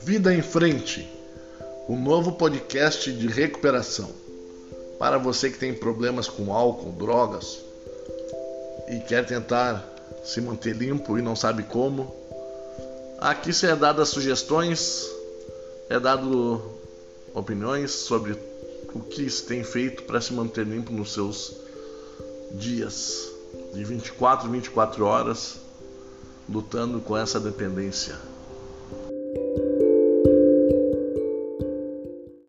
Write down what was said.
Vida em Frente, o um novo podcast de recuperação. Para você que tem problemas com álcool, drogas e quer tentar se manter limpo e não sabe como, aqui se é dadas sugestões, é dado opiniões sobre o que se tem feito para se manter limpo nos seus dias de 24 24 horas lutando com essa dependência.